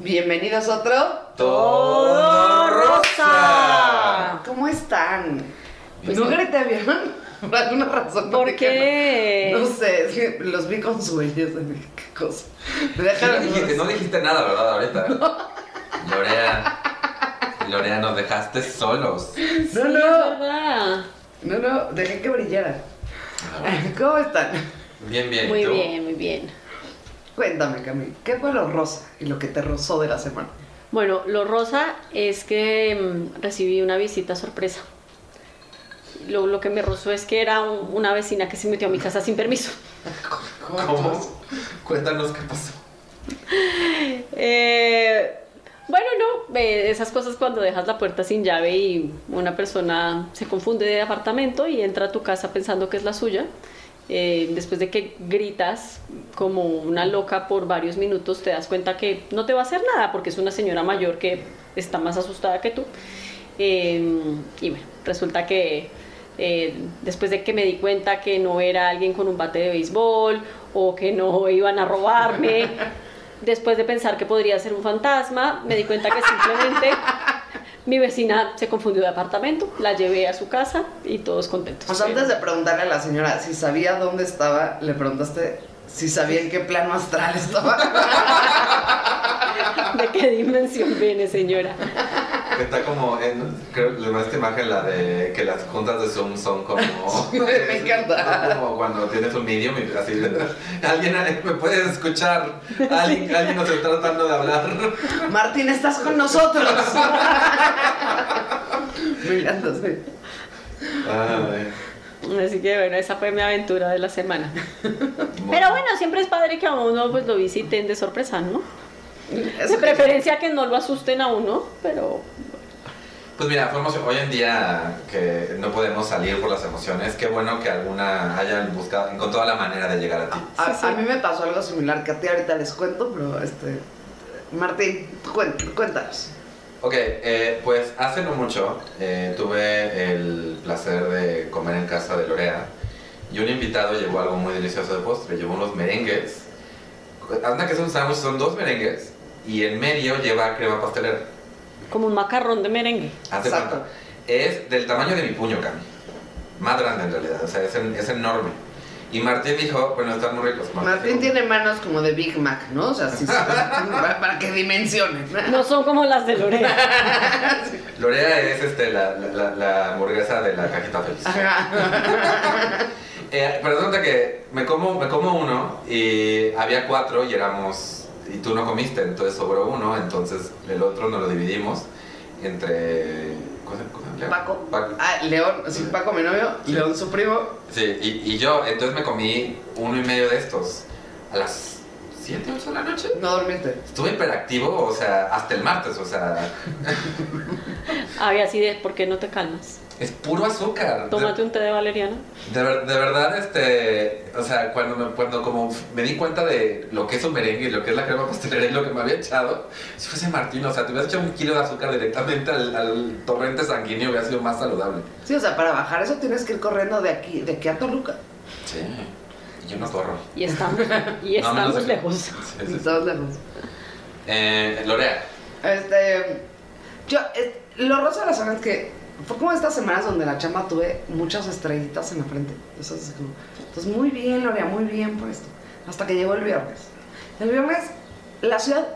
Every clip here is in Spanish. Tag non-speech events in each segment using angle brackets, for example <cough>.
Bienvenidos a otro. Todo rosa. ¿Cómo están? Pues no no. grité, ¿vieron? <laughs> Por alguna razón. no ¿Por qué? No sé, es que los vi con sueños. dije, ¿Qué cosa? Me Sí, dejaron. no, dijiste, no dijiste nada, ¿verdad? Ahorita. <laughs> Lorea. Lorea, nos dejaste solos. No, Sí, no. No, no, dejé que brillara. Ah, ¿Cómo están? Bien, bien. ¿y Muy tú? bien, muy bien. Cuéntame, Cami, ¿qué fue lo rosa y lo que te rozó de la semana? Bueno, lo rosa es que mm, recibí una visita sorpresa. Lo, lo que me rozó es que era un- una vecina que se metió a mi casa sin permiso. ¿Cómo? Cuéntanos qué pasó. <laughs> Eh, bueno, no, eh, esas cosas cuando dejas la puerta sin llave y una persona se confunde de apartamento y entra a tu casa pensando que es la suya. Eh, después de que gritas como una loca por varios minutos, te das cuenta que no te va a hacer nada porque es una señora mayor que está más asustada que tú. Eh, y bueno, resulta que eh, después de que me di cuenta que no era alguien con un bate de béisbol o que no iban a robarme, <laughs> después de pensar que podría ser un fantasma, me di cuenta que simplemente mi vecina se confundió de apartamento, la llevé a su casa y todos contentos. Pues antes de preguntarle a la señora si sabía dónde estaba, le preguntaste si sabía en qué plano astral estaba. <laughs> ¿De qué dimensión viene, señora? Que está como en. Creo que esta imagen la de que las juntas de Zoom son como. <laughs> Me <laughs> encanta. Como cuando tienes un medium y así. Alguien me puede escuchar. <laughs> Alguien, alguien nos está tratando de hablar. Martín, estás con nosotros. Mirándose. Ay, Así que bueno, esa fue mi aventura de la semana. Pero bueno, siempre es padre que a uno pues lo visiten de sorpresa, ¿no? De preferencia que no lo asusten a uno, pero Pues mira, fue emoción- hoy en día que no podemos salir por las emociones, qué bueno que alguna hayan buscado, encontrado la manera de llegar a ti. A, Sí, sí. a mí me pasó algo similar que a ti ahorita les cuento, pero este. Martín, cuéntanos. Ok, eh, pues hace no mucho eh, tuve el placer de comer en casa de Lorea y un invitado llevó algo muy delicioso de postre, llevó unos merengues. Anda que son sándwiches, son dos merengues y en medio lleva crema pastelera. Como un macarrón de merengue. Hace Exacto. Es del tamaño de mi puño, Cami. Más grande en realidad, o sea, es, en- es enorme. Y Martín dijo, bueno, están muy ricos. Martín dijo, tiene manos como de Big Mac, ¿no? O sea, sí, sí, para, para que dimensionen. No son como las de Lorena. <laughs> Lorea es este, la, la, hamburguesa de la cajita feliz. <laughs> Eh, pero resulta que me como, me como uno y había cuatro y éramos. Y tú no comiste, entonces sobró uno, entonces el otro nos lo dividimos entre. ¿Cómo se cómo se llama? Paco. Paco. Ah, León, sí, Paco, mi novio. León, su primo. Sí, y, y yo, entonces me comí uno y medio de estos a las 7, 8 de la noche. No dormiste. Estuve hiperactivo, o sea, hasta el martes, o sea, <laughs> Había así de, ¿por qué no te calmas? Es puro azúcar. De- Tómate un té de valeriana. De, ver- de verdad, este, o sea, cuando me, cuando como me di cuenta de lo que es un merengue y lo que es la crema pastelera y lo que me había echado, si fuese Martín, o sea, te hubieras echado un kilo de azúcar directamente al, al torrente sanguíneo, hubiera sido más saludable. Sí, o sea, para bajar eso tienes que ir corriendo de aquí, de aquí a Toluca. Sí, y yo no corro. Y estamos, <laughs> y estamos lejos. Sí, sí. Estamos lejos. Eh, Lorea, Este. Yo, eh, lo rosa de la semana es que fue como estas semanas donde la chamba tuve muchas estrellitas en la frente. Como. Entonces, muy bien, Lorea, muy bien por esto. Hasta que llegó el viernes. El viernes, la ciudad.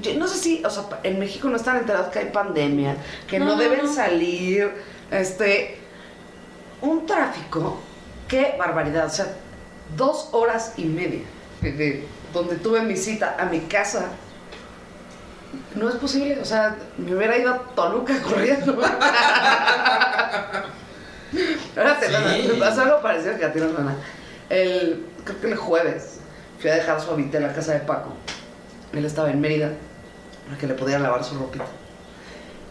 Yo no sé si, o sea, en México no están enterados que hay pandemia, que no, No, no, deben no. salir. Este. Un tráfico. Qué barbaridad. O sea, dos horas y media. de- de donde tuve mi cita a mi casa no es posible, o sea, me hubiera ido a Toluca corriendo. <laughs> Ahora te Sí. me pasó algo parecido que a ti, hermana. El, creo que el jueves fui a dejar su habite en la casa de Paco. Él estaba en Mérida para que le pudiera lavar su ropita.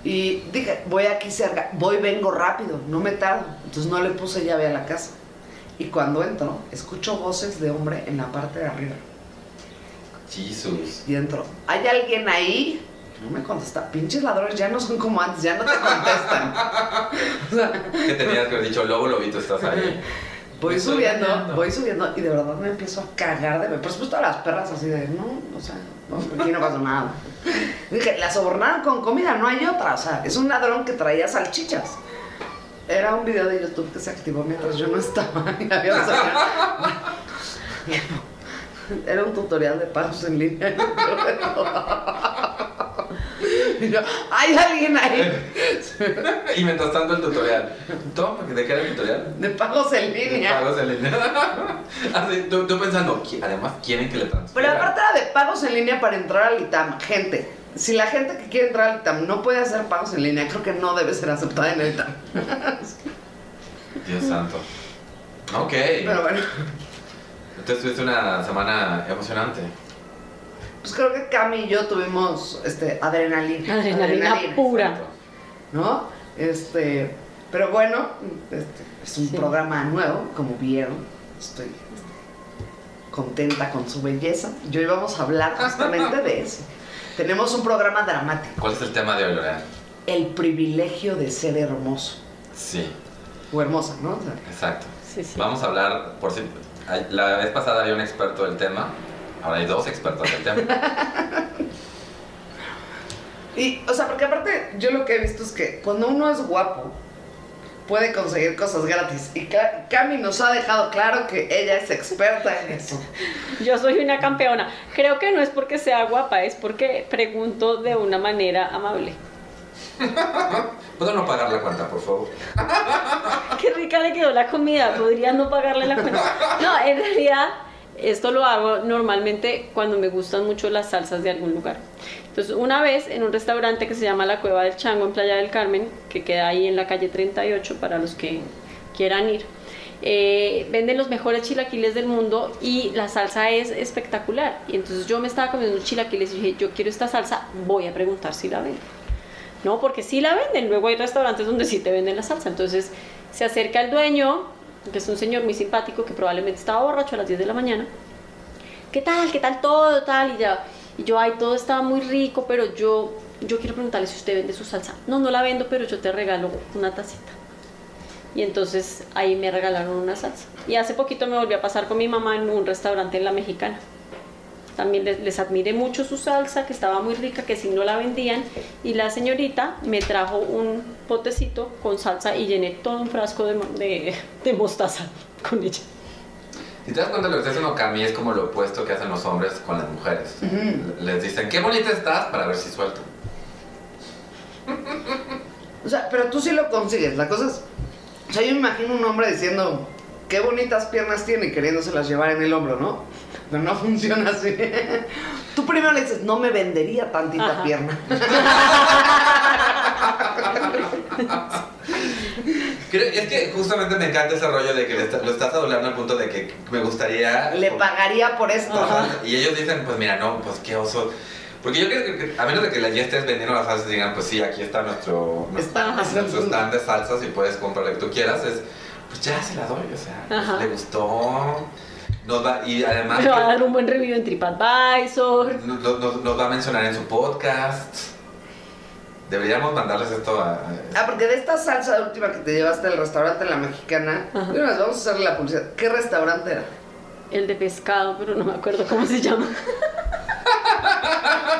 Y dije, voy aquí cerca, voy, vengo rápido, no me tardo. Entonces no le puse llave a la casa. Y cuando entro, escucho voces de hombre en la parte de arriba. Jesus. Y entro, ¿hay alguien ahí? No me contesta. Pinches ladrones ya no son como antes, ya no te contestan. <laughs> O sea, ¿Qué tenías que haber dicho? Lobo, lobito, estás ahí. Voy subiendo, voy subiendo y de verdad me empiezo a cagar de Por supuesto a las perras así de, no, o sea, no, aquí no pasa nada. Dije, la sobornaron con comida, no hay otra. O sea, es un ladrón que traía salchichas. Era un video de YouTube que se activó mientras yo no estaba. <laughs> y había <laughs> <laughs> Era un tutorial de pasos en línea. <laughs> Y yo, ¡Hay alguien ahí! <laughs> Y mientras tanto el tutorial. Toma, ¿de qué era el tutorial? De pagos en línea. Pagos en línea. Así, tú, tú pensando, "Qui- además quieren que le Pero transfieran. aparte era de pagos en línea para entrar al ITAM. Gente, si la gente que quiere entrar al ITAM no puede hacer pagos en línea, creo que no debe ser aceptada en el ITAM. Dios santo. Ok. Pero bueno, Entonces tuviste una semana emocionante. pues creo que Cami y yo tuvimos este, adrenalina. Adrenalina pura. Exacto. ¿No? Este, pero bueno, este, es un Sí. programa nuevo, como vieron. Estoy contenta con su belleza. Y hoy vamos a hablar justamente de eso. <laughs> Tenemos un programa dramático. ¿Cuál es el tema de hoy, Lorena? El privilegio de ser hermoso. Sí, O hermosa, ¿no? O sea, exacto. Sí, sí. Vamos a hablar, por si... La vez pasada había un experto del tema, ahora hay dos expertos del tema. <laughs> Y, o sea, porque aparte yo lo que he visto es que cuando uno es guapo, puede conseguir cosas gratis. Y Ca- Cami nos ha dejado claro que ella es experta en eso. <laughs> Yo soy una campeona. Creo que no es porque sea guapa, es porque pregunto de una manera amable. ¿Puedo no pagar la cuenta, por favor? Qué rica le quedó la comida, podría no pagarle la cuenta. No, en realidad esto lo hago normalmente cuando me gustan mucho las salsas de algún lugar. Entonces, una vez en un restaurante que se llama La Cueva del Chango en Playa del Carmen, que queda ahí en la calle 38 para los que quieran ir, eh, venden los mejores chilaquiles del mundo y la salsa es espectacular. Y entonces yo me estaba comiendo chilaquiles y dije, yo quiero esta salsa, voy a preguntar si la venden. No, porque sí la venden. Luego hay restaurantes donde sí te venden la salsa. Entonces se acerca el dueño, que es un señor muy simpático que probablemente estaba borracho a las 10 de la mañana. ¿Qué tal? ¿Qué tal todo? Tal y ya. Yo, ay, todo estaba muy rico, pero yo, yo quiero preguntarle si usted vende su salsa. No, no la vendo, pero yo te regalo una tacita. Y entonces ahí me regalaron una salsa. Y hace poquito me volví a pasar con mi mamá en un restaurante en La Mexicana. También les, les admiré mucho su salsa, que estaba muy rica, que si no la vendían. Y la señorita me trajo un potecito con salsa y llené todo un frasco de, de, de mostaza <laughs> con ella. Si te das cuenta, lo que está haciendo Cami es como lo opuesto que hacen los hombres con las mujeres. Les dicen, qué bonita estás, para ver si suelto. O sea, pero tú sí lo consigues. La cosa es. O sea, yo me imagino un hombre diciendo, qué bonitas piernas tiene y queriéndoselas llevar en el hombro, ¿no? Pero no funciona así. Tú primero le dices, no me vendería tantita Ajá. pierna. Creo- Es que justamente me encanta ese rollo de que le está- lo estás adulando al punto de que me gustaría... Le pagaría por esto. Ajá. Y ellos dicen, pues mira, no, pues qué oso. Porque yo creo que, a menos de que ya estés vendiendo las salsas y digan, pues sí, aquí está nuestro, Está- nuestro, nuestro stand de salsas y puedes comprar lo que tú quieras, es, pues ya se la doy, o sea, pues, le gustó. Nos va, y además Me va a dar un buen review en TripAdvisor. nos, nos- nos va a mencionar en su podcast. Deberíamos mandarles esto a... a- Ah, porque de esta salsa última que te llevaste al restaurante La Mexicana, vamos a hacerle la publicidad. ¿Qué restaurante era? El de pescado, pero no me acuerdo cómo se llama. <laughs>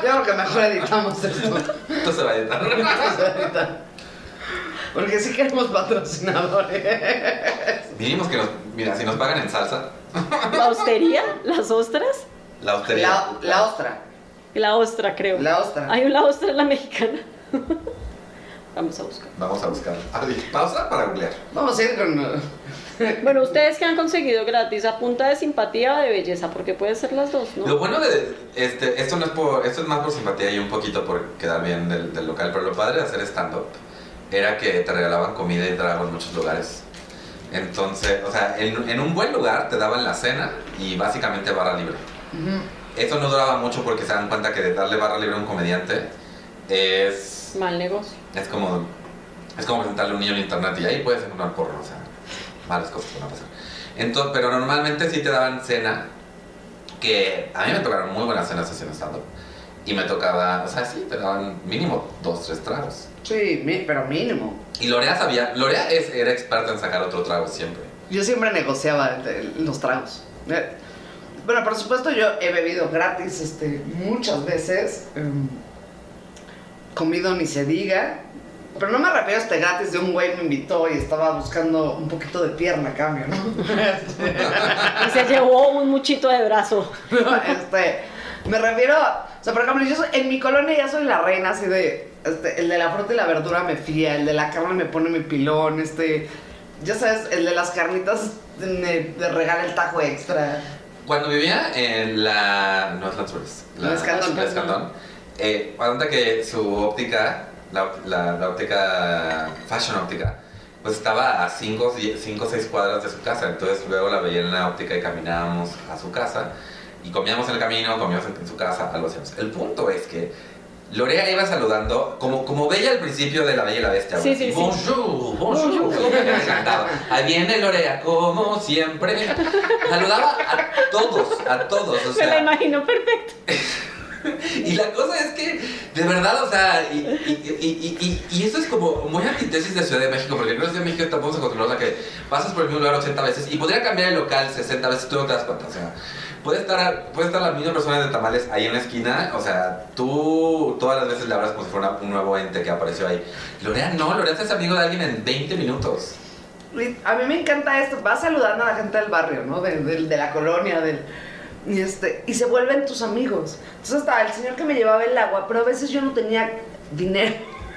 Yo creo que mejor editamos esto. Esto se va a editar. Porque sí queremos patrocinadores. Mínimos que nos... Mira, si nos pagan en salsa, <laughs> La hostería, las ostras. la hostería... La, la ostra. La ostra, creo. La ostra. Hay una ostra en la mexicana. <laughs> Vamos a buscar. Vamos a buscar. Pausa para googlear. Vamos a ir con. Bueno, ustedes que han conseguido gratis a punta de simpatía o de belleza, porque puede ser las dos, ¿no? Lo bueno de este, esto no es por, esto es más por simpatía y un poquito por quedar bien del, del local, pero lo padre de hacer stand-up era que te regalaban comida y trago en muchos lugares. Entonces, o sea, en, en un buen lugar te daban la cena y básicamente barra libre. Eso no duraba mucho porque se dan cuenta que de darle barra libre a un comediante es, Mal negocio. es como es como presentarle a un niño en internet y ahí puedes encontrar porno, o sea, malas cosas que van a pasar. Entonces, pero normalmente sí te daban cena, que a mí me tocaron muy buenas cenas haciendo stand-up. Y me tocaba, o sea, sí, te daban mínimo dos, tres tragos. Sí, mi- pero mínimo. Y Lorea sabía, Lorea es, era experta en sacar otro trago siempre. yo siempre negociaba los tragos. Eh, Bueno, por supuesto yo he bebido gratis este, muchas veces. em, comido ni se diga. Pero no me refiero a este gratis de un güey me invitó y estaba buscando un poquito de pierna a cambio, ¿no? <laughs> Y se llevó un muchito de brazo. <laughs> este, me refiero, o sea, por ejemplo, yo soy, en mi colonia ya soy la reina así de, este, el de la fruta y la verdura me fía, el de la carne me pone mi pilón, este, ya sabes, el de las carnitas me, me regala el tajo extra. Cuando vivía en la. No es Lanzures. La Escandón. La Escandón. Eh, que su óptica, la, la, la óptica. Fashion óptica, pues estaba a 5 o 6 cuadras de su casa. Entonces luego la veía en la óptica y caminábamos a su casa. Y comíamos en el camino, comíamos en, en su casa, algo hacíamos. El punto es que. Lorea iba saludando, como, como Bella al principio de La Bella y la Bestia. Sí, sí, así, sí. Bonjour, bonjour. Ahí viene Lorea, como siempre. Saludaba a todos, a todos. O Se la imagino perfecto. <laughs> y la cosa es que, de verdad, o sea, y, y, y, y, y eso es como muy antítesis de Ciudad de México, porque en Ciudad de México estamos acostumbrados a que pasas por el mismo lugar 80 veces y podría cambiar el local 60 veces, tú no te das cuenta, o sea, puede estar, puede estar la misma persona de tamales ahí en la esquina, o sea, tú todas las veces le hablas como si fuera un nuevo ente que apareció ahí. Lorea no, Lorea es amigo de alguien en 20 minutos. A mí me encanta esto, vas saludando a la gente del barrio, ¿no? De, de- de la colonia, del... Y, este, y se vuelven tus amigos. Entonces estaba el señor que me llevaba el agua, pero a veces yo no tenía dinero. <laughs>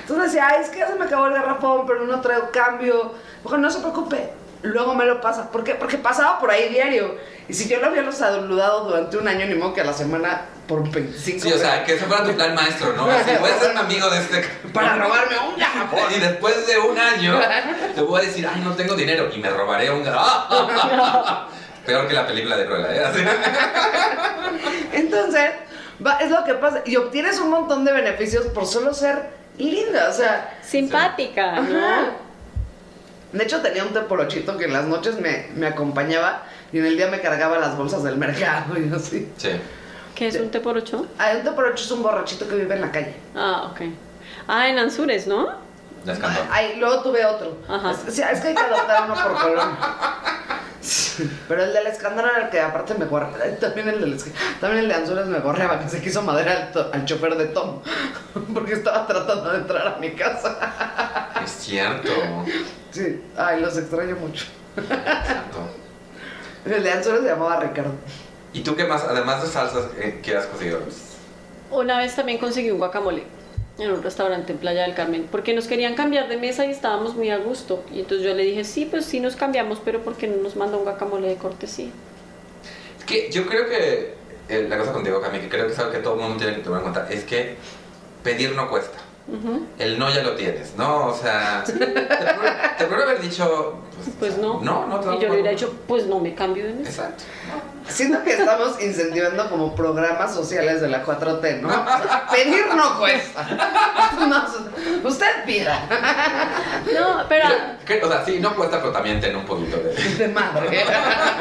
Entonces decía, ay, es que ya se me acabó el garrafón, pero no traigo cambio. Ojo, no se preocupe, luego me lo pasa. ¿Por qué? Porque pasaba por ahí diario. Y si yo lo había saludado durante un año, ni modo que a la semana por 25 Sí, o sea, que ese fuera tu plan maestro, ¿no? Así, voy a ser un amigo de este... <laughs> Para robarme un <laughs> garrafón. Y después de un año, te voy a decir, ay, no tengo dinero y me robaré un ¡Ah! <laughs> Peor que la película de Cruella, ¿eh? Así. Entonces, va- es lo que pasa. Y obtienes un montón de beneficios por solo ser linda. O sea, Simpática, ¿no? ajá. De hecho, tenía un teporochito que en las noches me, me acompañaba y en el día me cargaba las bolsas del mercado y así. Sí. ¿Qué es un té por ocho? Ah, un teporocho es un borrachito que vive en la calle. Ah, ok. Ah, en Anzures, ¿no? Ay, luego tuve otro. Ajá. Es, sí, es que hay que adoptar uno por color. Pero el del escándalo era el que aparte me gorreaba. También <laughs> el, del, también el de Anzures me gorreaba, que se quiso madera al, to- al chofer de Tom. <laughs> Porque estaba tratando de entrar a mi casa. <laughs> Es cierto. Sí, ay, los extraño mucho. Exacto. El de Anzures se llamaba Ricardo. ¿Y tú qué más, además de salsas, eh, qué has conseguido? Una vez también conseguí un guacamole en un restaurante en Playa del Carmen, porque nos querían cambiar de mesa y estábamos muy a gusto. Y entonces yo le dije, sí, pues sí nos cambiamos, pero ¿por qué no nos manda un guacamole de cortesía? Es que yo creo que eh, la cosa contigo, Cami, que creo que es algo que todo el mundo tiene que tomar en cuenta, es que pedir no cuesta. Ujú. El no ya lo tienes, ¿no? O sea, te puedo, haber dicho... Pues no. No, no te Y yo le hubiera dicho, pues no me cambio de mesa. Exacto. Siento que estamos incentivando como programas sociales de la 4T, ¿no? Pedir no cuesta. No, usted pida. No, pero... O sea, sí, no cuesta, pero también ten un poquito de... De madre.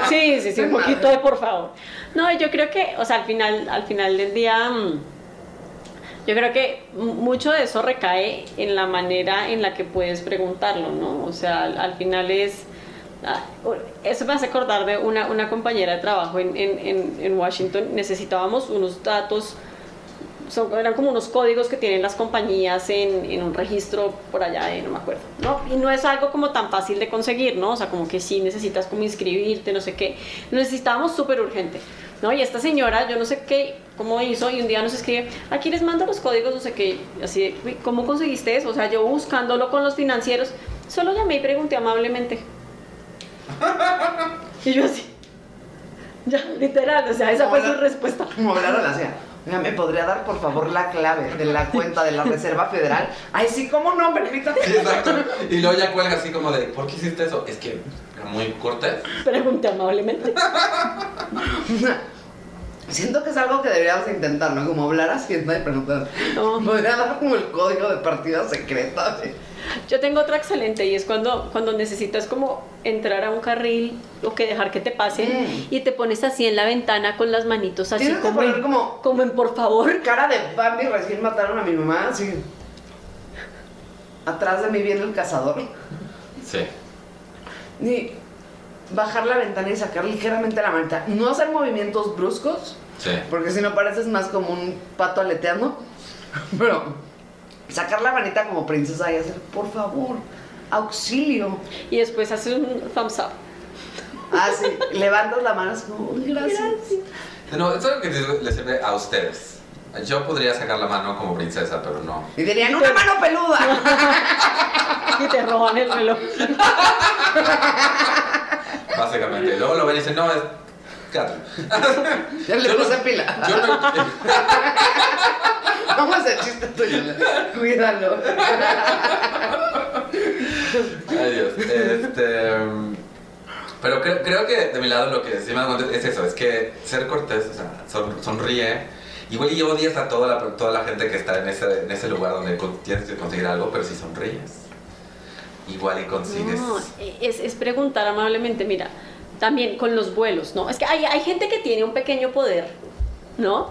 Sí, sí, sí, un madre. poquito de por favor. No, yo creo que, o sea, al final, al final del día, mm, yo creo que mucho de eso recae en la manera en la que puedes preguntarlo, ¿no? O sea, al, al final es... ah, Eso me hace acordar de una, una compañera de trabajo en, en, en, Washington. Necesitábamos unos datos son, eran como unos códigos que tienen las compañías en, en un registro por allá, de, no me acuerdo, ¿no? Y no es algo como tan fácil de conseguir, ¿no? O sea, como que sí necesitas como inscribirte, no sé qué. Necesitábamos súper urgente, ¿no? Y esta señora, yo no sé qué, cómo hizo, y un día nos escribe, aquí les mando los códigos, no sé qué, así de, "Uy, ¿cómo conseguiste eso? O sea, yo buscándolo con los financieros, solo llamé y pregunté amablemente. <laughs> Y yo así, ya, literal, o sea, esa fue su respuesta. Como hablaron así. Oiga, ¿me podría dar por favor la clave de la cuenta de la Reserva Federal? Ay, sí, ¿cómo no? Permítame. Sí, exacto. Y luego ya cuelga así como de, ¿por qué hiciste eso? Es que era muy cortés. Pregunté amablemente. Siento que es algo que deberíamos intentar, ¿no? Como hablar a Hacienda y preguntar. No. Podría dar como el código de partida secreta. Yo tengo otra excelente y es cuando, cuando necesitas como entrar a un carril o que dejar que te pasen Mm. y te pones así en la ventana con las manitos así Tienes que como, poner en, como- como en por favor. Cara de Bambi recién mataron a mi mamá, así. Atrás de mí viene el cazador. Sí. Ni bajar la ventana y sacar ligeramente la manita. No hacer movimientos bruscos, Sí. porque si no pareces más como un pato aleteando. <laughs> Pero sacar la manita como princesa y hacer, por favor, auxilio. Y después haces un thumbs up. Ah, sí, levantas la mano así como, "Uy, gracias. No, eso es lo que le sirve a ustedes. Yo podría sacar la mano como princesa, pero no. Y dirían, una mano peluda. <laughs> Y te roban el reloj. Básicamente. Luego lo ven y dicen, no, es <laughs> Ya le no- puse pila. Yo no, ¿Cómo es el chiste tuyo? Cuídalo. <laughs> Ay, Dios. Este, mm, pero creo, creo que de mi lado lo que sí me da cuenta es eso, es que ser cortés, o sea, son- sonríe. Igual y odias a toda la, toda la gente que está en ese, en ese lugar donde tienes que conseguir algo, pero si sonríes, igual y consigues. No, es, es preguntar amablemente, mira, también con los vuelos, ¿no? Es que hay, hay gente que tiene un pequeño poder, ¿no?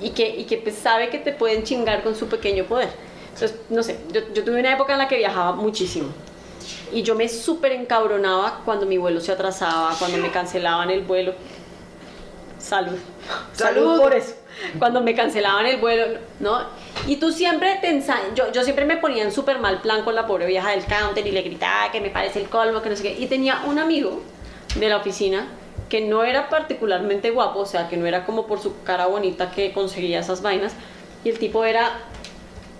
Y que, y que pues sabe que te pueden chingar con su pequeño poder. Entonces, no sé, yo, yo tuve una época en la que viajaba muchísimo. Y yo me súper encabronaba cuando mi vuelo se atrasaba, cuando me cancelaban el vuelo. Salud. Salud. por eso. Cuando me cancelaban el vuelo, ¿no? Y tú siempre te yo, yo siempre me ponía en súper mal plan con la pobre vieja del counter y le gritaba que me parece el colmo, que no sé qué. Y tenía un amigo de la oficina que no era particularmente guapo, o sea, que no era como por su cara bonita que conseguía esas vainas. Y el tipo era...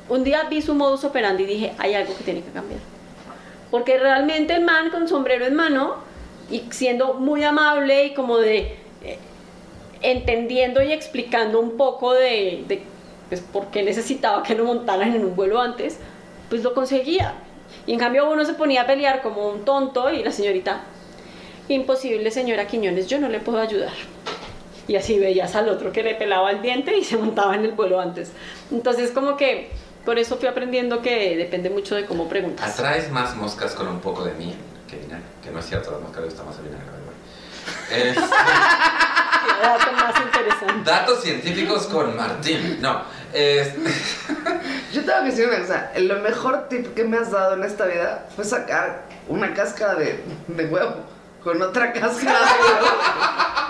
Un día vi su modus operandi y dije, hay algo que tiene que cambiar. Porque realmente el man con sombrero en mano y siendo muy amable y como de eh, entendiendo y explicando un poco de, de, pues, por qué necesitaba que lo montaran en un vuelo antes, pues lo conseguía. Y en cambio uno se ponía a pelear como un tonto y la señorita, imposible señora Quiñones, yo no le puedo ayudar. Y así veías al otro que le pelaba el diente y se montaba en el vuelo antes. Entonces como que por eso fui aprendiendo que depende mucho de cómo preguntas. Atraes más moscas con un poco de miel que vinagre. Que no es cierto, las moscas les gusta más el vinagre. Es- <laughs> Qué dato más interesante. datos científicos con Martín. No, es, <laughs> Yo tengo que decir una cosa, el mejor tip que me has dado en esta vida fue sacar una cáscara de, de huevo con otra cáscara de huevo.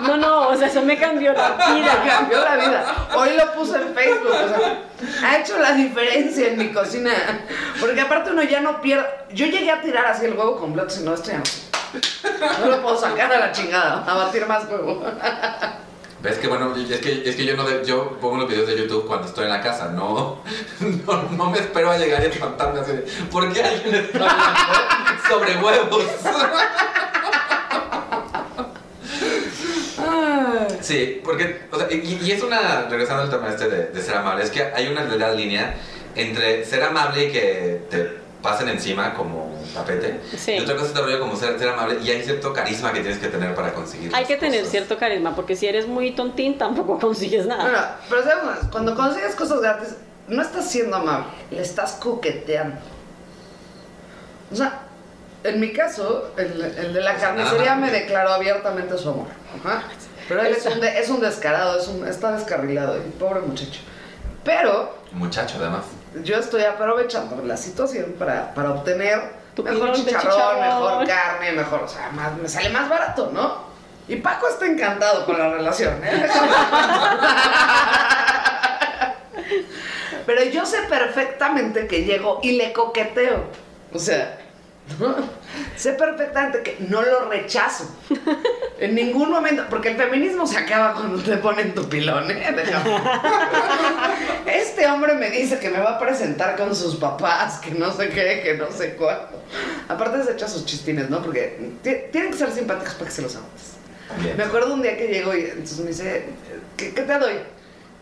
No, no, o sea, eso me cambió la <laughs> Me vida. cambió la vida. Hoy lo puse en Facebook. O sea, ha hecho la diferencia en mi cocina. Porque aparte uno ya no pierde. Yo llegué a tirar así el huevo completo, si no, esto ya no. No lo puedo sacar a la chingada, a batir más huevo. ¿Ves que bueno? Es que, es que yo, no de- yo pongo los videos de YouTube cuando estoy en la casa, no, no, no me espero a llegar y espantarme así de, ¿por qué alguien está hablando sobre huevos? Sí, porque, o sea, y, y es una, regresando al tema este de, de ser amable, es que hay una delgada línea entre ser amable y que te pasen encima como un tapete, Sí. y otra cosa es este rollo como ser, ser amable y hay cierto carisma que tienes que tener para conseguir Hay que tener cierto carisma, porque si eres muy tontín tampoco <laughs> consigues nada. Bueno, pero ¿sabes una cosa? Cuando consigues cosas gratis, no estás siendo amable, le estás coqueteando. O sea, en mi caso, el, el de la carnicería me declaró abiertamente su amor. Ajá. Pero él es un, de- es un descarado, es un, está descarrilado, y pobre muchacho. Pero Muchacho, además. yo estoy aprovechando la situación para, para obtener Tu mejor chicharrón, chicharrón. mejor carne, mejor, o sea, más, me sale más barato, ¿no? Y Paco está encantado con la relación, ¿eh? <laughs> Pero yo sé perfectamente que llego y le coqueteo. O sea, sé perfectamente que no lo rechazo. En ningún momento, porque el feminismo se acaba cuando te ponen tu pilón, ¿eh? Este hombre me dice que me va a presentar con sus papás, que no sé qué, que no sé cuándo. Aparte se echa sus chistines, ¿no? Porque ti- tienen que ser simpáticos para que se los aguantes. Me acuerdo un día que llegó y entonces me dice, ¿qué, qué te doy?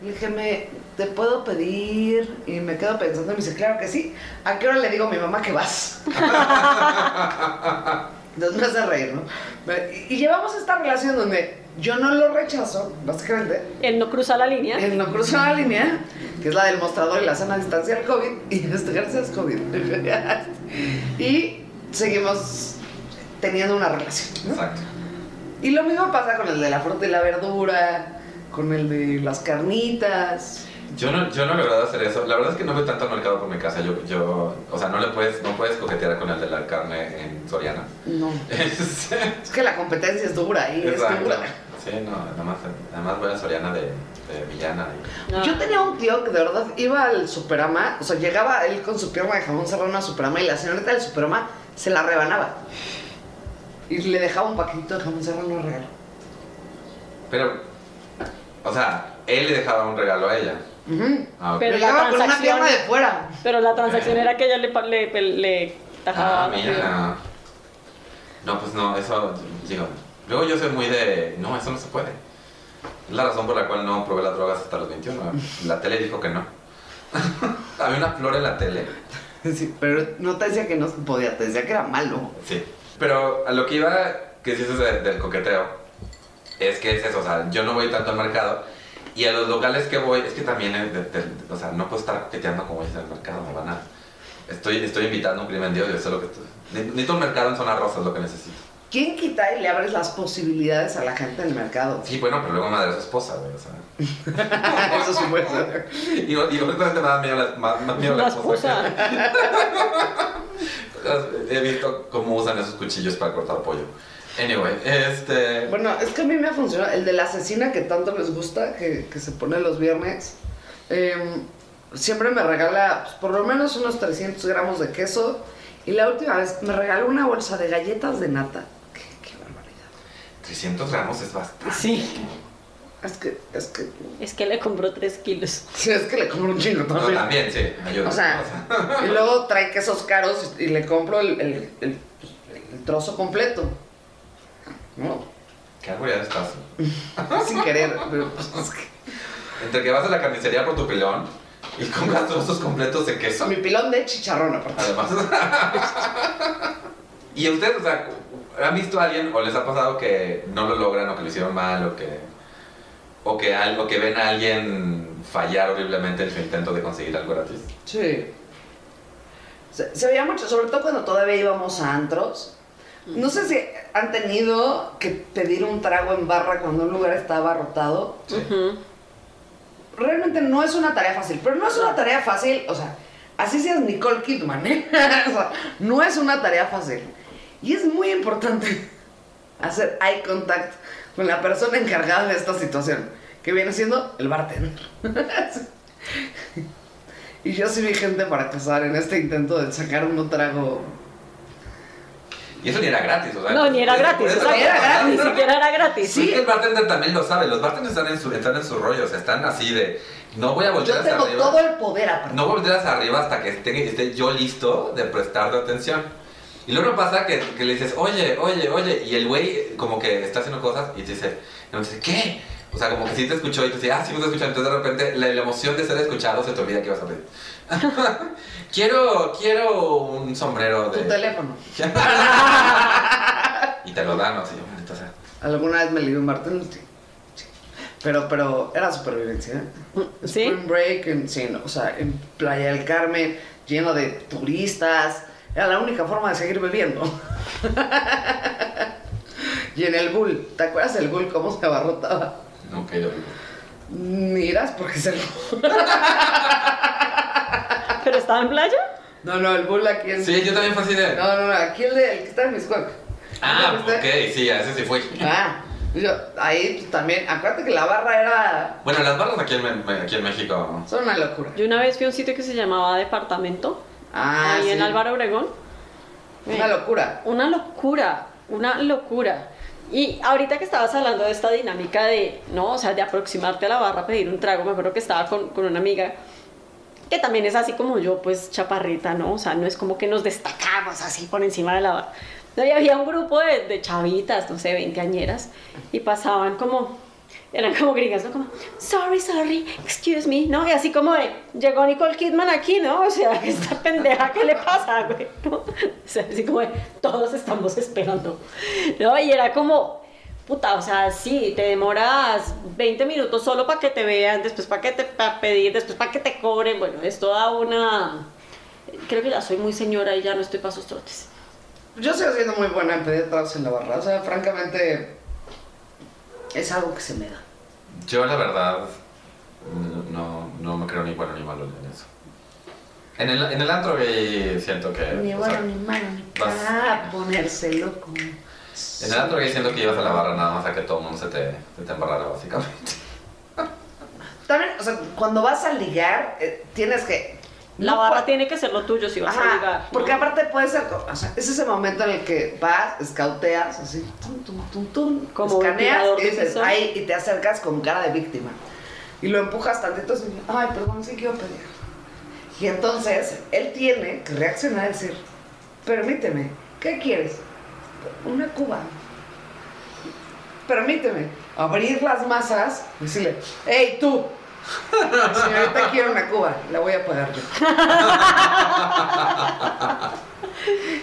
Le dije, ¿me, ¿te puedo pedir? Y me quedo pensando y me dice, claro que sí. ¿A qué hora le digo a mi mamá que vas? <laughs> Entonces me hace reír, ¿no? Y, y llevamos esta relación donde yo no lo rechazo, básicamente. Él no cruza la línea. Él no cruzó la línea, que es la del mostrador y la sana distancia del COVID. <laughs> Y este, gracias COVID. <laughs> y seguimos teniendo una relación, ¿no? Exacto. Y lo mismo pasa con el de la fruta y la verdura, con el de las carnitas. Yo no, yo no he logrado hacer eso. La verdad es que no voy tanto al mercado por mi casa. Yo, yo, o sea, no le puedes, no puedes coquetear con el de la carne en Soriana. No. <laughs> Es- Es que la competencia es dura y es Exacto. dura. Sí, no, nada más, nada más voy a Soriana de, de villana. y- No. Yo tenía un tío que de verdad iba al Superama, o sea, llegaba él con su pierna de jamón serrano a Superama y la señorita del Superama se la rebanaba. Y le dejaba un paquetito de jamón serrano regalo. Pero, o sea, él le dejaba un regalo a ella. Ujú. Ah, ok. Pero la llegaba con una transacción- pierna de fuera. Pero la transacción Ok. era que ella le, le, le, le tajaba. Ah, mira. No, pues no, eso, digo. Luego yo soy muy de. No, eso no se puede. Es la razón por la cual no probé las drogas hasta los 21. La tele dijo que no. <laughs> Había una flor en la tele. Sí, pero no te decía que no se podía, te decía que era malo. Sí. Pero a lo que iba, que dices de- del coqueteo, es que es eso, o sea, yo no voy tanto al mercado. Y a los locales que voy, es que también, es de- de- o sea, no puedo estar coqueteando como dice el mercado, me van a... Estoy, estoy invitando a un crimen de odio, eso es lo que Necesito un mercado en zona rosa, es lo que necesito. ¿Quién quita y le abres las posibilidades a la gente del mercado? Sí, bueno, pero luego madre a su esposa, güey, o sea... <laughs> Eso sí puede ser. Y, y honestamente me da miedo la, más, más miedo la, La esposa. esposa. <laughs> que- He visto cómo usan esos cuchillos para cortar pollo. Anyway, este... Bueno, es que a mí me ha funcionado. El de la asesina que tanto les gusta, que, que se pone los viernes, em, siempre me regala pues, por lo menos unos 300 gramos de queso. Y la última vez me regaló una bolsa de galletas de nata. Qué, qué barbaridad. 300 gramos es bastante. Sí. Es que, es que, Es que le compró 3 kilos. sí, es que le compro un chingo No, también. también, sí, ayuda. O sea, y luego trae quesos caros y le compro el, el- el- el trozo completo. ¿Qué algoritmo estás? sin querer, pero pues. Entre que vas a la carnicería por tu pilón y compras trozos completos de queso. Mi pilón de chicharrón, aparte. Además. <laughs> y ustedes, o sea, ¿han visto a alguien o les ha pasado que no lo logran o que lo hicieron mal o que. o que, algo, que ven a alguien fallar horriblemente en su intento de conseguir algo gratis? Sí. Se, se veía mucho, sobre todo cuando todavía íbamos a antros. No sé si han tenido que pedir un trago en barra cuando un lugar está abarrotado. Sí. Realmente no es una tarea fácil, pero no es una tarea fácil, o sea, así seas Nicole Kidman, <laughs> ¿eh? O sea, no es una tarea fácil. Y es muy importante <laughs> hacer eye contact con la persona encargada de esta situación, que viene siendo el bartender. <laughs> y yo sí vi gente para casar en este intento de sacar un trago. Y eso ni era gratis, o sea. No, ni era gratis. eso- exacto. ni era gratis. Ni siquiera era gratis. Sí, el bartender también lo sabe. Los bartenders están en su, están en su rollo, o sea, están así de. No voy a voltear Yo hacia tengo arriba. todo el poder aparte. No volteas arriba hasta que esté, esté yo listo de prestarte atención. Y luego pasa que, que le dices, oye, oye, oye, y el güey como que está haciendo cosas y te dice, y uno dice, ¿qué? O sea, como que sí te escuchó y te dice, ah, sí me está escuchando. Entonces de repente la, la emoción de ser escuchado se te olvida que ibas a pedir. <laughs> quiero, quiero un sombrero Tu de... teléfono. <laughs> y te lo dan, así, maldita sea. Alguna vez me lié un bartender, sí. sí. Pero, pero era supervivencia. ¿eh? ¿Sí? Spring Break, en, sí, no, o sea, en Playa del Carmen, lleno de turistas. Era la única forma de seguir bebiendo. <laughs> y en el Bull, ¿te acuerdas del Bull cómo se abarrotaba? Nunca he ido. Miras porque se ¿Pero estaba en playa? No, no, el Bull aquí en. Sí, yo también fue así de... No, no, no, aquí el, de, el que está en Miscuac. Ah, ok, sí, a ese sí fui. Ah, yo, ahí pues, también, acuérdate que la barra era. Bueno, las barras aquí en, aquí en México... Son una locura. Yo una vez fui a un sitio que se llamaba Departamento, Ah, ahí en. Álvaro Obregón. Una locura. Una locura, una locura. Y ahorita que estabas hablando de esta dinámica de, ¿no? O sea, de aproximarte a la barra a pedir un trago, me acuerdo que estaba con, con una amiga que también es así como yo, pues chaparrita, ¿no? O sea, no es como que nos destacamos así por encima de la barra. No, y había un grupo de, de chavitas, no sé, veinteañeras, y pasaban como, eran como gringas, ¿no? Como, sorry, sorry, excuse me, ¿no? Y así como de, llegó Nicole Kidman aquí, ¿no? O sea, <laughs> esta pendeja, ¿qué le pasa, güey? <laughs> ¿No? O sea, así como de, todos estamos esperando, ¿no? Y era como, puta, o sea, sí, te demoras 20 minutos solo para que te vean, después para que te para pedir, después para que te cobren, bueno, es toda una... Creo que ya soy muy señora y ya no estoy para sus trotes. Yo sigo siendo muy buena en pedir tragos en la barra. O sea, francamente, es algo que se me da. Yo la verdad no, no no me creo ni bueno ni malo en eso. En el, en el antro gay siento que... Ni sea, bueno, ni malo, ni vas- ah, ponerse loco. En el antro gay siento que ibas a la barra nada más a que todo el mundo se te, se te embarrara, básicamente. También, o sea, cuando vas a ligar, eh, tienes que. La no barra tiene que ser lo tuyo si vas Ajá, a ligar. ¿no? Porque aparte puede ser, o sea, es ese momento en el que vas, escauteas, así, tum, tum, tum, tum, Como escaneas y dices, ahí, y te acercas con cara de víctima. Y lo empujas tantito así, ay, perdón, sí quiero pedir. Y entonces, él tiene que reaccionar y decir, permíteme, ¿qué quieres? Una cuba. Permíteme abrir las masas y decirle, hey, tú, señorita, quiero una cuba, la voy a pagar yo. <laughs>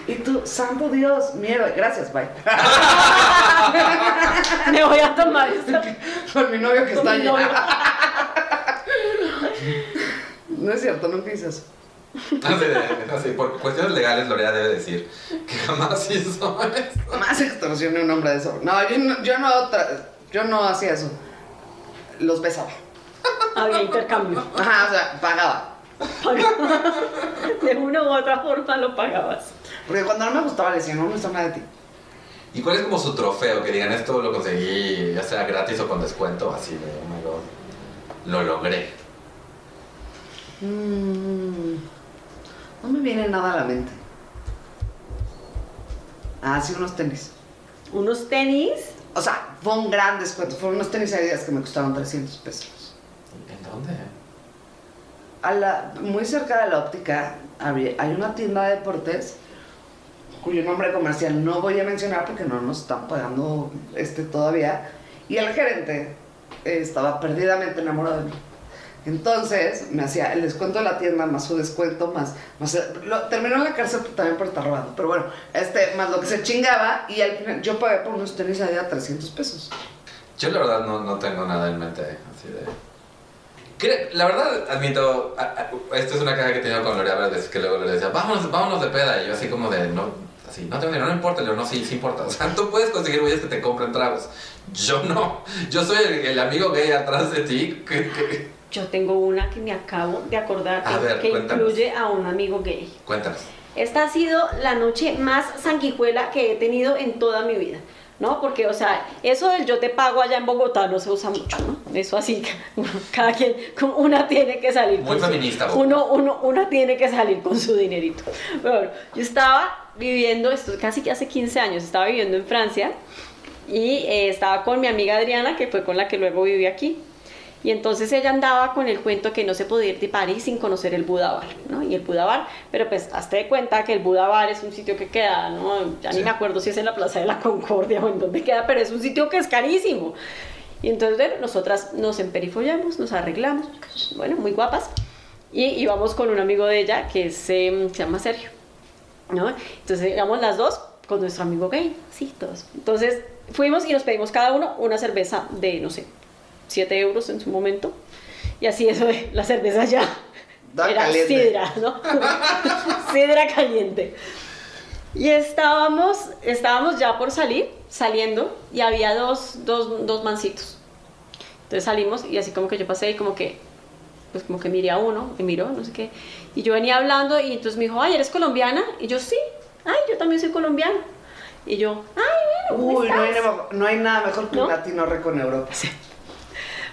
Y tú, santo Dios, mierda, gracias, bye. <laughs> Me voy a tomar esto. Con mi novio que Con está novio. allá. <laughs> No es cierto, nunca hice eso. Así, por cuestiones legales, Lorea debe decir que jamás hizo eso. Más extorsioné a un hombre de eso. No, yo no, yo no, yo no hacía eso. Los besaba. <laughs> Había intercambio. Ajá, o sea, pagaba. De una u otra forma lo pagabas. Porque cuando no me gustaba le decía, no me gusta nada de ti. ¿Y cuál es como su trofeo? Que digan, esto lo conseguí, ya sea gratis o con descuento, así de, oh my god, lo logré. Mm, no me viene nada a la mente. Ah, sí, unos tenis. Unos tenis. O sea, fue un gran descuento. Fueron unos tenis Adidas que me costaron 300 pesos. ¿En dónde? A la, muy cerca de la óptica había- hay una tienda de deportes cuyo nombre comercial no voy a mencionar porque no nos están pagando este todavía. Y el gerente eh, estaba perdidamente enamorado de mí. Entonces me hacía el descuento de la tienda más su descuento más, más lo- terminó en la cárcel también por estar robando, pero bueno, este más lo que se chingaba y al final yo pagué por unos tenis de 300 pesos. Yo la verdad no, no tengo nada en mente así de... La verdad, admito, a- a- esto es una caja que he tenido con Lorea varias veces que luego le decía, vámonos, vámonos de peda, y yo así como de, no, así, no tengo dinero, no importa, le digo, no, sí, sí importa, o sea, <laughs> tú puedes conseguir güeyes que te compren tragos, yo no, yo soy el, el amigo gay atrás de ti, que, que- Yo tengo una que me acabo de acordar A ver, que cuéntanos. incluye a un amigo gay. cuéntanos. Esta ha sido la noche más sanguijuela que he tenido en toda mi vida. ¿No? Porque, o sea, eso del yo te pago allá en Bogotá no se usa mucho, ¿no? Eso así, <laughs> cada quien, una tiene que salir Muy con su- feminista, uno, uno, una tiene que salir con su dinerito. Bueno, yo estaba viviendo, esto casi que hace 15 años, estaba viviendo en Francia y eh, estaba con mi amiga Adriana, que fue con la que luego viví aquí. Y entonces ella andaba con el cuento que no se podía ir de París sin conocer el Buda Bar, ¿no? Y el Buda Bar, pero pues hazte de cuenta que el Buda Bar es un sitio que queda, ¿no? Ya Sí. ni me acuerdo si es en la Plaza de la Concordia o en dónde queda, pero es un sitio que es carísimo. Y entonces, bueno, nosotras nos emperifollamos, nos arreglamos, bueno, muy guapas, y íbamos con un amigo de ella que se, se llama Sergio, ¿no? Entonces íbamos las dos con nuestro amigo gay, sí, todos. Entonces fuimos y nos pedimos cada uno una cerveza de, no sé, 7 euros en su momento. Y así eso de la cerveza ya Da era caliente. sidra, ¿no? <laughs> sidra caliente. Y estábamos, estábamos ya por salir, saliendo, y había dos, dos, dos mancitos. Entonces salimos y así como que yo pasé y como que, pues como que miré a uno, me miró, no sé qué. Y yo venía hablando y entonces me dijo, ay, ¿eres colombiana? Y yo, sí, ay, yo también soy colombiana. Y yo, ay, bueno, ¿cómo Uy, no hay, estás?". nada- no hay nada mejor que ¿No? un latino rico en Europa.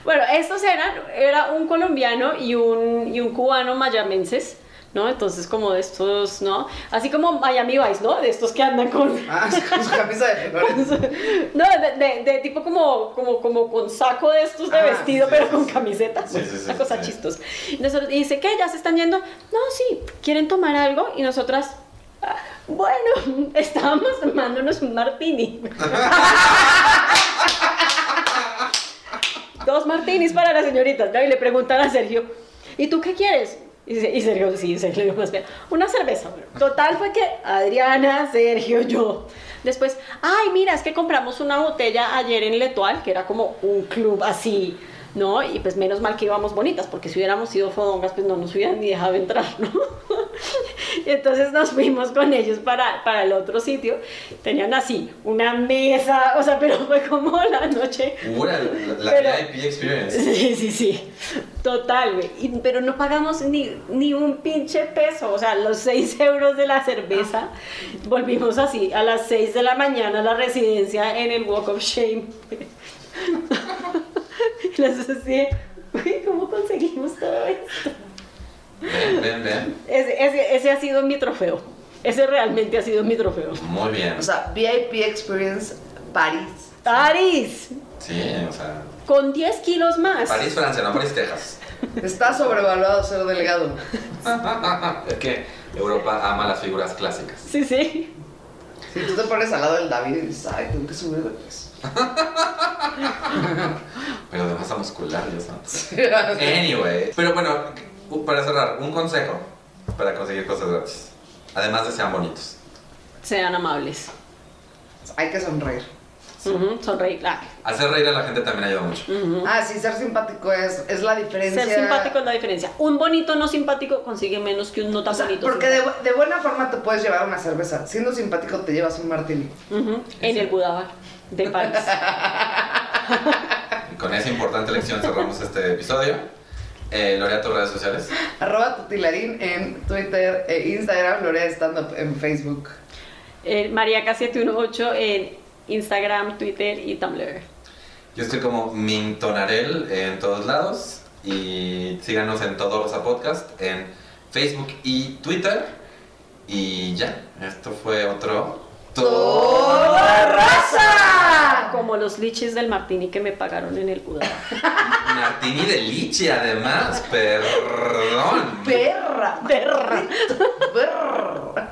Bueno, estos eran, era un colombiano y un, y un cubano mayamenses, ¿no? Entonces como de estos, ¿no? Así como Miami Vice, ¿no? De estos que andan con... <laughs> Ah, con su camisa de <laughs> flores. No, de, de- de tipo como, como, como con saco de estos de Ah, vestido, sí, pero sí, con sí. camiseta. Sí, sí, sí, Una cosa sí. chistosa. Y, nosotros- y dice, ¿qué? ¿Ya se están yendo? No, sí, ¿quieren tomar algo? Y nosotras, "Ah, bueno, <laughs> estábamos tomándonos un martini. Dos martinis para las señoritas. Y le preguntan a Sergio, ¿y tú qué quieres? Y, Sergio, sí, Sergio, dijo, "Espera, una cerveza. Total fue que Adriana, Sergio, yo. Después, ay, mira, es que compramos una botella ayer en Letual, que era como un club así, ¿no? Y pues menos mal que íbamos bonitas, porque si hubiéramos sido fodongas, pues no nos hubieran ni dejado entrar, ¿no? Y <laughs> entonces nos fuimos con ellos para, para el otro sitio. Tenían así, una mesa, o sea, pero fue como la noche. Uh, la, la- la Pero- VIP experience. <laughs> Sí, sí, sí. Total, güey. Pero no pagamos ni, ni un pinche peso. O sea, los 6 euros de la cerveza. Volvimos así a las 6 de la mañana a la residencia en el Walk of Shame. Y les decía, güey, ¿cómo conseguimos todo esto? Ven, ven, ven. Ese, ese, ese ha sido mi trofeo. Ese realmente ha sido mi trofeo. Muy bien. O sea, VIP Experience París. París, Sí, o sea. con 10 kilos más. París, Francia, no París, Texas. Está sobrevaluado ser delgado. Es que Europa ama las figuras clásicas. Sí, sí. Si tú te pones al lado del David y dices, ay, tengo que subir de peso. <laughs> Pero de masa muscular, Dios <laughs> santo. Anyway. Pero bueno, para cerrar, un consejo para conseguir cosas gratis. Además de sean bonitos. Sean amables. Hay que sonreír. Sonreír. Ah, Hacer reír a la gente también ayuda mucho. Ah, sí, ser simpático es, es la diferencia. Ser simpático es la diferencia. Un bonito no simpático consigue menos que un no tan O sea, bonito. porque de, de buena forma te puedes llevar una cerveza. Siendo simpático te llevas un martini. En el Budabar de París. Y con esa importante lección cerramos este episodio. Eh, Lorea, tus redes sociales. Arroba tutilarín en Twitter e Instagram, Lorea Stand Up en Facebook. Eh, Mariaca718 en Instagram, Twitter y Tumblr. Yo estoy como Mintonarel en todos lados. Y síganos en Todo Rosa Podcast en Facebook y Twitter. Y ya, esto fue otro. ¡Toda raza! Como los liches del Martini que me pagaron en el Budabar. <laughs> Martini de liche, además. Perdón. Perra. Perra. Perra.